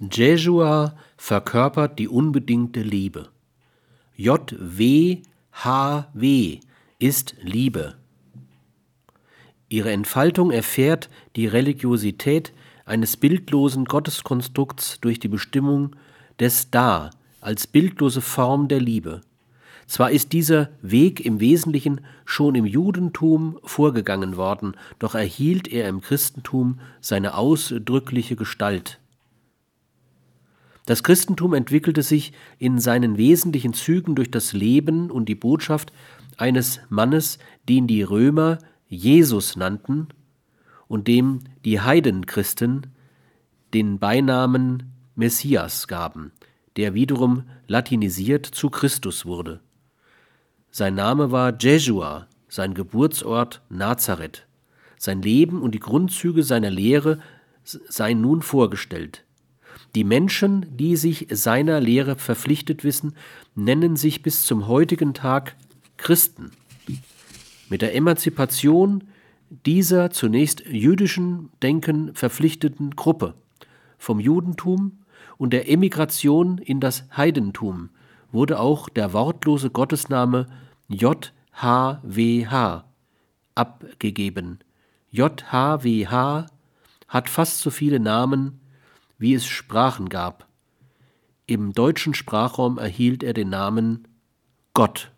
Jeshua verkörpert die unbedingte Liebe. JWHW ist Liebe. Ihre Entfaltung erfährt die Religiosität eines bildlosen Gotteskonstrukts durch die Bestimmung des Da als bildlose Form der Liebe. Zwar ist dieser Weg im Wesentlichen schon im Judentum vorgegangen worden, doch erhielt er im Christentum seine ausdrückliche Gestalt. Das Christentum entwickelte sich in seinen wesentlichen Zügen durch das Leben und die Botschaft eines Mannes, den die Römer Jesus nannten und dem die Heidenchristen den Beinamen Messias gaben, der wiederum latinisiert zu Christus wurde. Sein Name war Jesua, sein Geburtsort Nazareth. Sein Leben und die Grundzüge seiner Lehre seien nun vorgestellt. Die Menschen, die sich seiner Lehre verpflichtet wissen, nennen sich bis zum heutigen Tag Christen. Mit der Emanzipation dieser zunächst jüdischen Denken verpflichteten Gruppe vom Judentum und der Emigration in das Heidentum wurde auch der wortlose Gottesname JHWH abgegeben. JHWH hat fast so viele Namen, wie es Sprachen gab. Im deutschen Sprachraum erhielt er den Namen Gott.